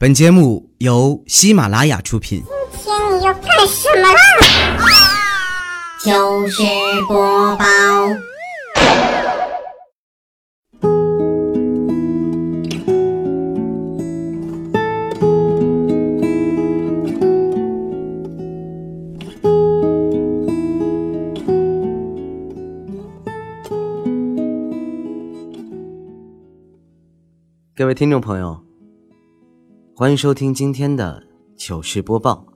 本节目由喜马拉雅出品。今天你要干什么啦？就是播报。各位听众朋友，欢迎收听今天的糗事播报。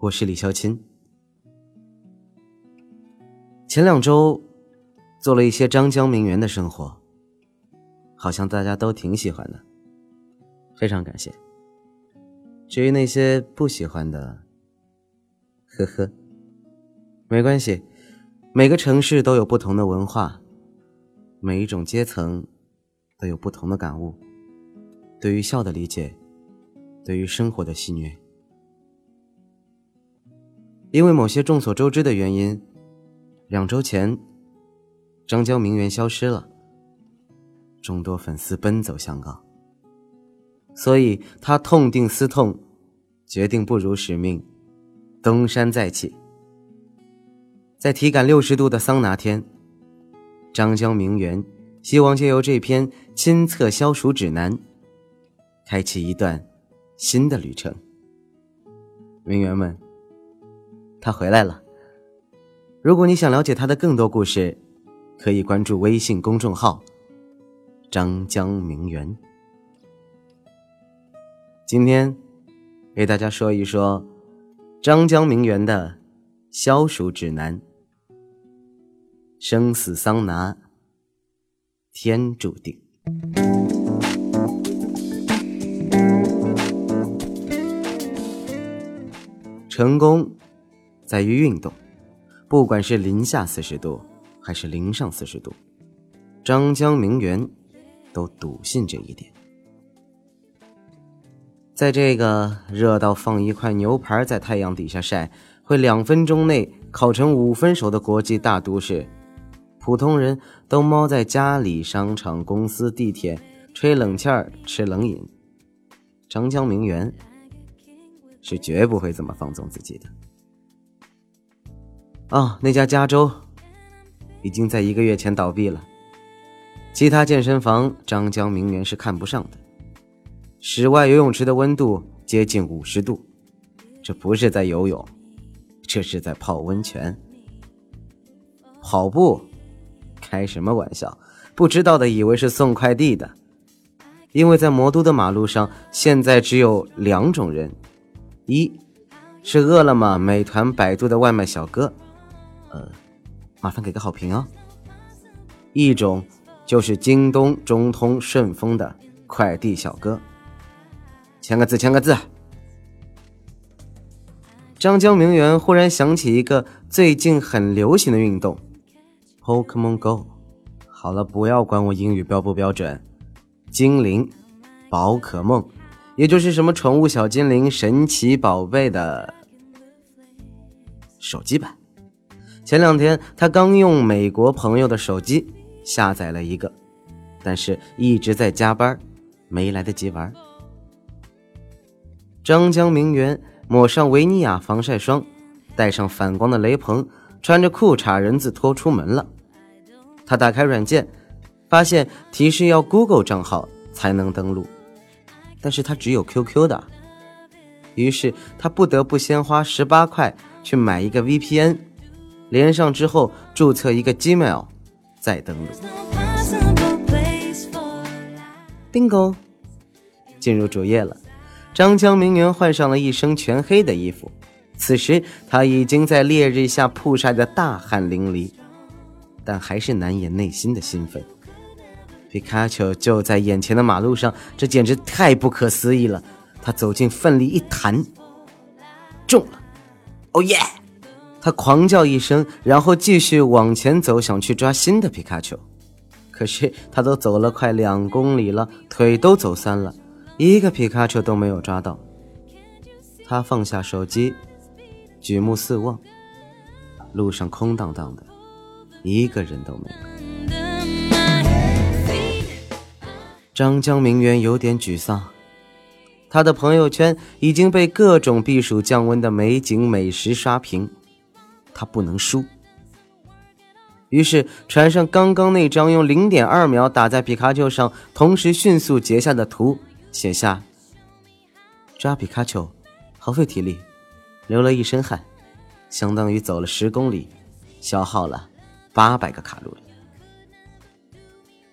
我是李潇钦。前两周做了一些张江名媛的生活，好像大家都挺喜欢的，非常感谢。至于那些不喜欢的，呵呵，没关系。每个城市都有不同的文化，每一种阶层。都有不同的感悟，对于笑的理解，对于生活的戏谑。因为某些众所周知的原因，两周前，张江名媛消失了，众多粉丝奔走相告，所以他痛定思痛，决定不辱使命，东山再起。在体感六十度的桑拿天，张江名媛。希望借由这篇亲测消暑指南，开启一段新的旅程。名媛们，他回来了。如果你想了解他的更多故事，可以关注微信公众号“张江名媛”。今天给大家说一说张江名媛的消暑指南：生死桑拿。天注定，成功在于运动。不管是零下四十度，还是零上四十度，张江名媛都笃信这一点。在这个热到放一块牛排在太阳底下晒，会两分钟内烤成五分熟的国际大都市。普通人都猫在家里、商场、公司、地铁，吹冷气儿、吃冷饮。张江名媛是绝不会这么放纵自己的。哦，那家加州已经在一个月前倒闭了。其他健身房，张江名媛是看不上的。室外游泳池的温度接近五十度，这不是在游泳，这是在泡温泉。跑步。开什么玩笑！不知道的以为是送快递的，因为在魔都的马路上，现在只有两种人：一是饿了么、美团、百度的外卖小哥，呃，麻烦给个好评哦；一种就是京东、中通、顺丰的快递小哥，签个字，签个字。张江名媛忽然想起一个最近很流行的运动。Pokemon Go，好了，不要管我英语标不标准。精灵宝可梦，也就是什么宠物小精灵、神奇宝贝的手机版。前两天他刚用美国朋友的手机下载了一个，但是一直在加班，没来得及玩。张江名媛抹上维尼亚防晒霜，戴上反光的雷朋，穿着裤衩人字拖出门了。他打开软件，发现提示要 Google 账号才能登录，但是他只有 QQ 的，于是他不得不先花十八块去买一个 VPN，连上之后注册一个 Gmail，再登录。Bingo，进入主页了。张江名媛换上了一身全黑的衣服，此时他已经在烈日下曝晒的大汗淋漓。但还是难掩内心的兴奋。皮卡丘就在眼前的马路上，这简直太不可思议了。他走近，奋力一弹，中了！哦耶！他狂叫一声，然后继续往前走，想去抓新的皮卡丘。可是他都走了快两公里了，腿都走酸了，一个皮卡丘都没有抓到。他放下手机，举目四望，路上空荡荡的。一个人都没有。张江名媛有点沮丧，他的朋友圈已经被各种避暑降温的美景美食刷屏，他不能输。于是传上刚刚那张用零点二秒打在皮卡丘上，同时迅速截下的图，写下：“抓皮卡丘，耗费体力，流了一身汗，相当于走了十公里，消耗了八百个卡路里。”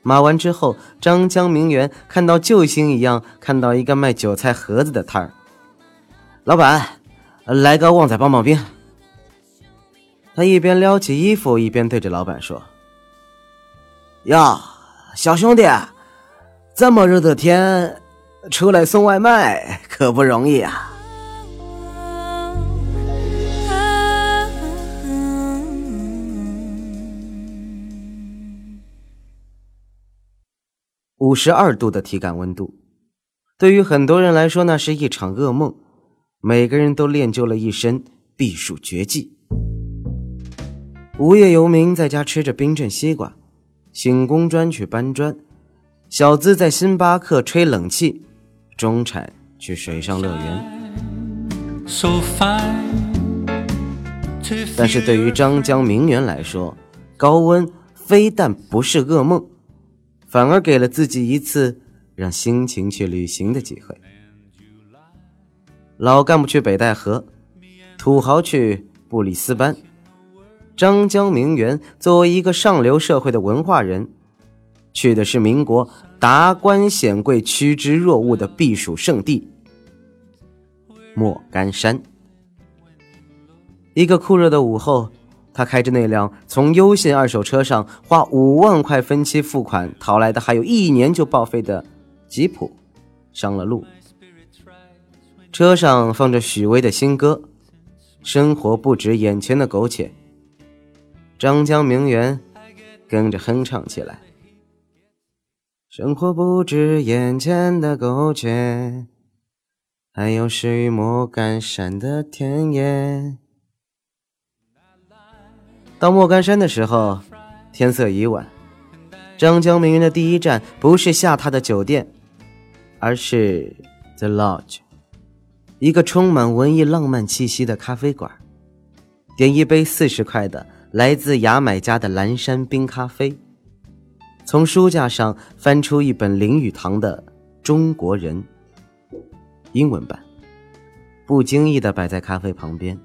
码完之后，张江明媛看到救星一样看到一个卖韭菜盒子的摊儿，老板，来个旺仔棒棒冰。他一边撩起衣服，一边对着老板说：“呀，小兄弟，这么热的天，出来送外卖可不容易啊！”五十二度的体感温度，对于很多人来说，那是一场噩梦。每个人都练就了一身避暑绝技。无业游民在家吃着冰镇西瓜，醒工砖去搬砖，小资在星巴克吹冷气，中产去水上乐园。但是对于张江名媛来说，高温非但不是噩梦，反而给了自己一次让心情去旅行的机会。老干部去北戴河，土豪去布里斯班。张江名媛作为一个上流社会的文化人，去的是民国达官显贵趋之若鹜的避暑胜地——莫干山。一个酷热的午后，他开着那辆从优信二手车上花五万块分期付款淘来的，还有一年就报废的吉普，上了路。车上放着许巍的新歌《生活不止眼前的苟且》。张江名媛跟着哼唱起来：“生活不止眼前的苟且，还有诗与莫干山的田野。”到莫干山的时候，天色已晚。张江名媛的第一站不是下榻的酒店，而是 The Lodge，一个充满文艺浪漫气息的咖啡馆。点一杯四十块的。来自牙买加的蓝山冰咖啡。从书架上翻出一本林语堂的《中国人》英文版，不经意的摆在咖啡旁边。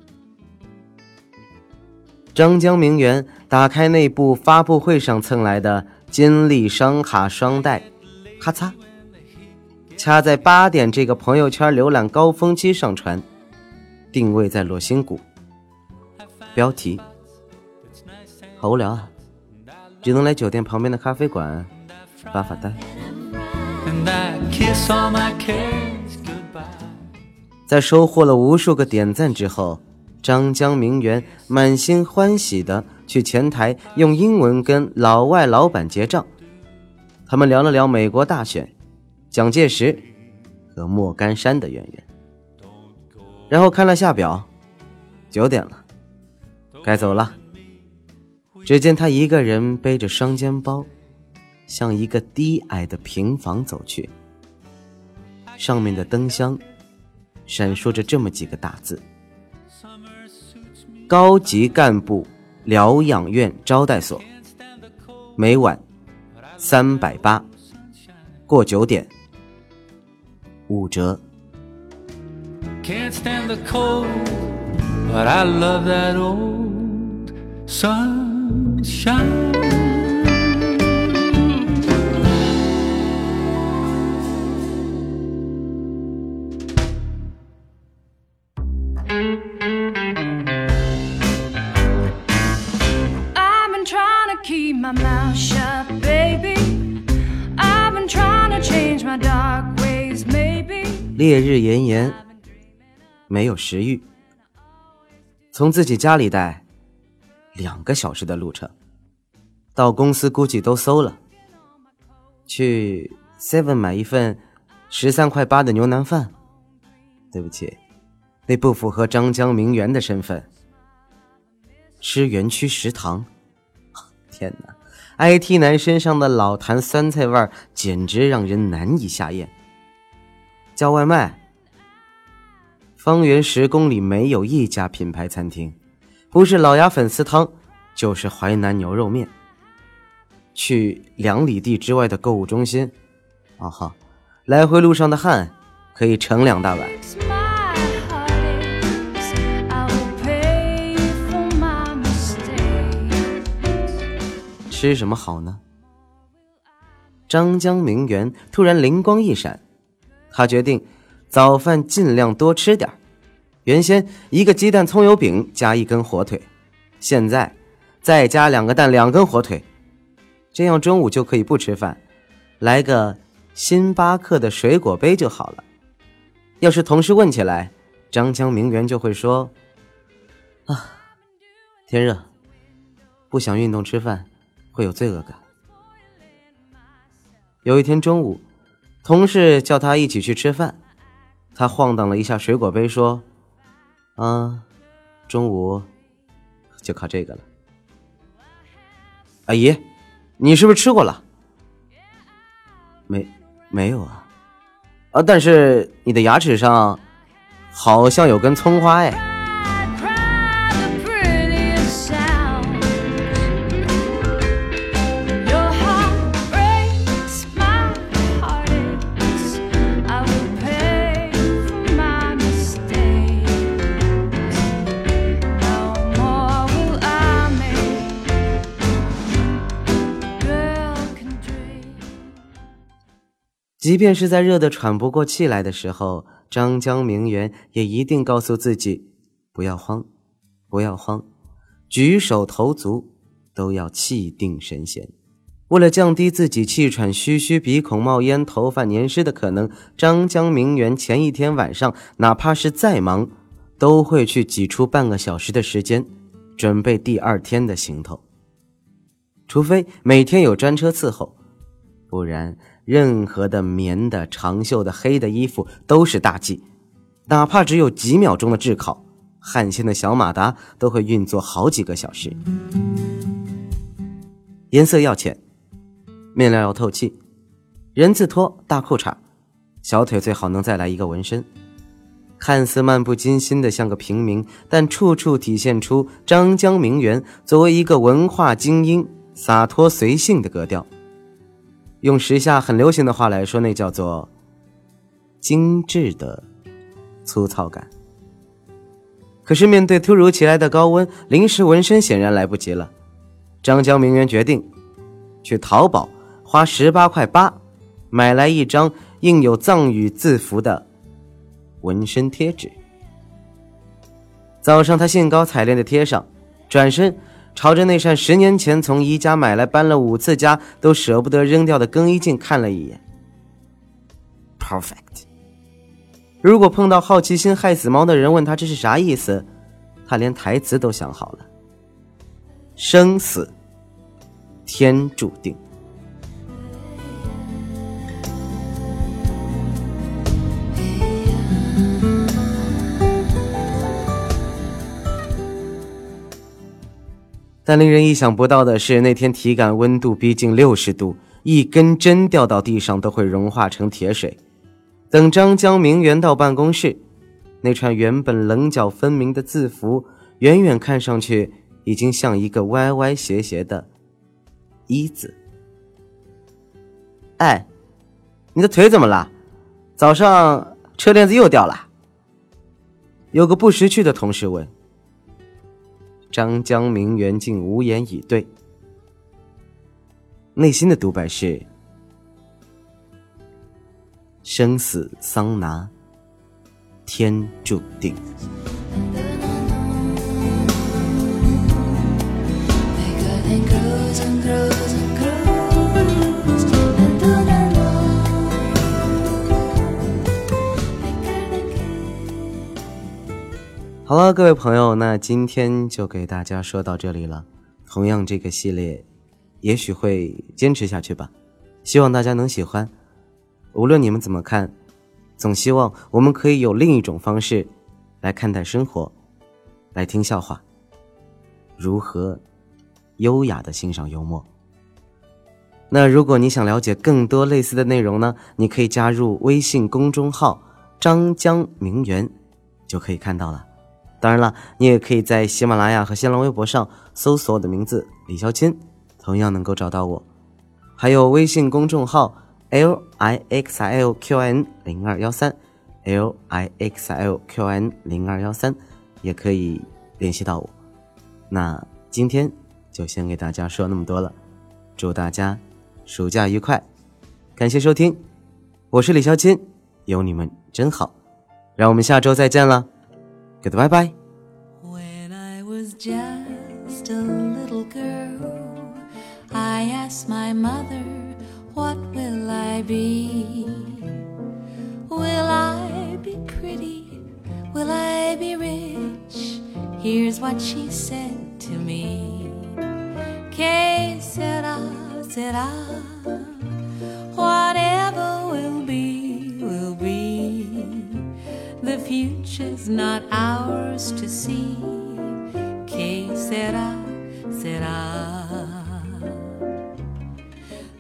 张江名媛打开那部发布会上蹭来的金立双卡双待，咔嚓，掐在八点这个朋友圈浏览高峰期上传，定位在罗星谷，标题。好无聊啊，只能来酒店旁边的咖啡馆。发发呆。在收获了无数个点赞之后，张江名媛满心欢喜的去前台用英文跟老外老板结账。他们聊了聊美国大选、蒋介石和莫干山的渊源，然后看了下表，九点了，该走了。只见他一个人背着双肩包，向一个低矮的平房走去。上面的灯箱闪烁着这么几个大字：“高级干部疗养院招待所，每晚三百八，过九点五折。” shine. Keep my mouth shut, baby. I've been trying to change my dark ways, maybe. 烈日炎炎，没有食欲，从自己家里带。两个小时的路程，到公司估计都馊了。去 Seven 买一份十三块八的牛腩饭，对不起，那不符合张江名媛的身份。吃园区食堂，天哪！IT 男身上的老坛酸菜味儿简直让人难以下咽。叫外卖，方圆十公里没有一家品牌餐厅，不是老鸭粉丝汤，就是淮南牛肉面。去两里地之外的购物中心，啊哈，来回路上的汗可以盛两大碗。吃什么好呢？张江明媛突然灵光一闪，他决定早饭尽量多吃点原先一个鸡蛋葱油饼加一根火腿，现在再加两个蛋两根火腿，这样中午就可以不吃饭，来个星巴克的水果杯就好了。要是同事问起来，张江明媛就会说：“啊，天热，不想运动吃饭。”会有罪恶感。有一天中午，同事叫他一起去吃饭，他晃荡了一下水果杯，说：“啊，中午就靠这个了。”阿姨，你是不是吃过了？没，没有啊。啊，但是你的牙齿上好像有根葱花哎。即便是在热得喘不过气来的时候，张江明媛也一定告诉自己：不要慌，不要慌，举手投足都要气定神闲。为了降低自己气喘吁吁、鼻孔冒烟、头发粘湿的可能，张江明媛前一天晚上，哪怕是再忙，都会去挤出半个小时的时间，准备第二天的行头。除非每天有专车伺候，不然。任何的棉的、长袖的、黑的衣服都是大忌，哪怕只有几秒钟的炙烤，汗腺的小马达都会运作好几个小时。颜色要浅，面料要透气，人字拖、大裤衩，小腿最好能再来一个纹身，看似漫不经心的像个平民，但处处体现出张江名媛作为一个文化精英洒脱随性的格调。用时下很流行的话来说，那叫做精致的粗糙感。可是面对突如其来的高温，临时纹身显然来不及了。张江明媛决定去淘宝花十八块八买来一张印有藏语字符的纹身贴纸。早上，他兴高采烈的贴上，转身。朝着那扇十年前从宜家买来搬了五次家都舍不得扔掉的更衣镜看了一眼，perfect。如果碰到好奇心害死猫的人问他这是啥意思，他连台词都想好了：生死天注定。但令人意想不到的是，那天体感温度逼近六十度，一根针掉到地上都会融化成铁水。等张江明媛到办公室，那串原本棱角分明的字符，远远看上去已经像一个歪歪斜斜的“一”字。哎，你的腿怎么了？早上车链子又掉了？有个不识趣的同事问。张江明原竟无言以对，内心的独白是：生死桑拿，天注定。好了，各位朋友，那今天就给大家说到这里了。同样，这个系列也许会坚持下去吧，希望大家能喜欢。无论你们怎么看，总希望我们可以有另一种方式来看待生活，来听笑话，如何优雅的欣赏幽默。那如果你想了解更多类似的内容呢？你可以加入微信公众号“张江名媛”。就可以看到了。当然了，你也可以在喜马拉雅和新浪微博上搜索我的名字李肖钦，同样能够找到我。还有微信公众号 l i x l q n 零二幺三 l i x l q n 零二幺三，也可以联系到我。那今天就先给大家说那么多了，祝大家暑假愉快，感谢收听，我是李肖钦，有你们真好，让我们下周再见了。Goodbye bye. When I was just a little girl, I asked my mother, What will I be? Will I be pretty? Will I be rich? Here's what she said to me. Que sera, sera. Whatever will future's not ours to see. Que sera, sera.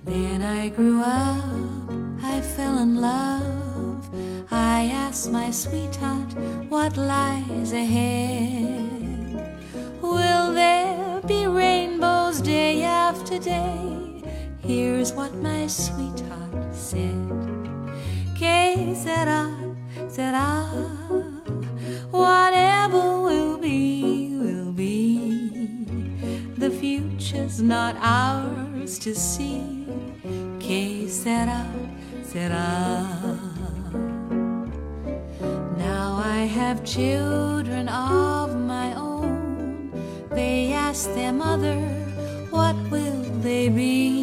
Then I grew up, I fell in love. I asked my sweetheart what lies ahead. Will there be rainbows day after day? Here's what my sweetheart said. Que sera, sera. Future's not ours to see. Que sera, sera. Now I have children of my own. They ask their mother, What will they be?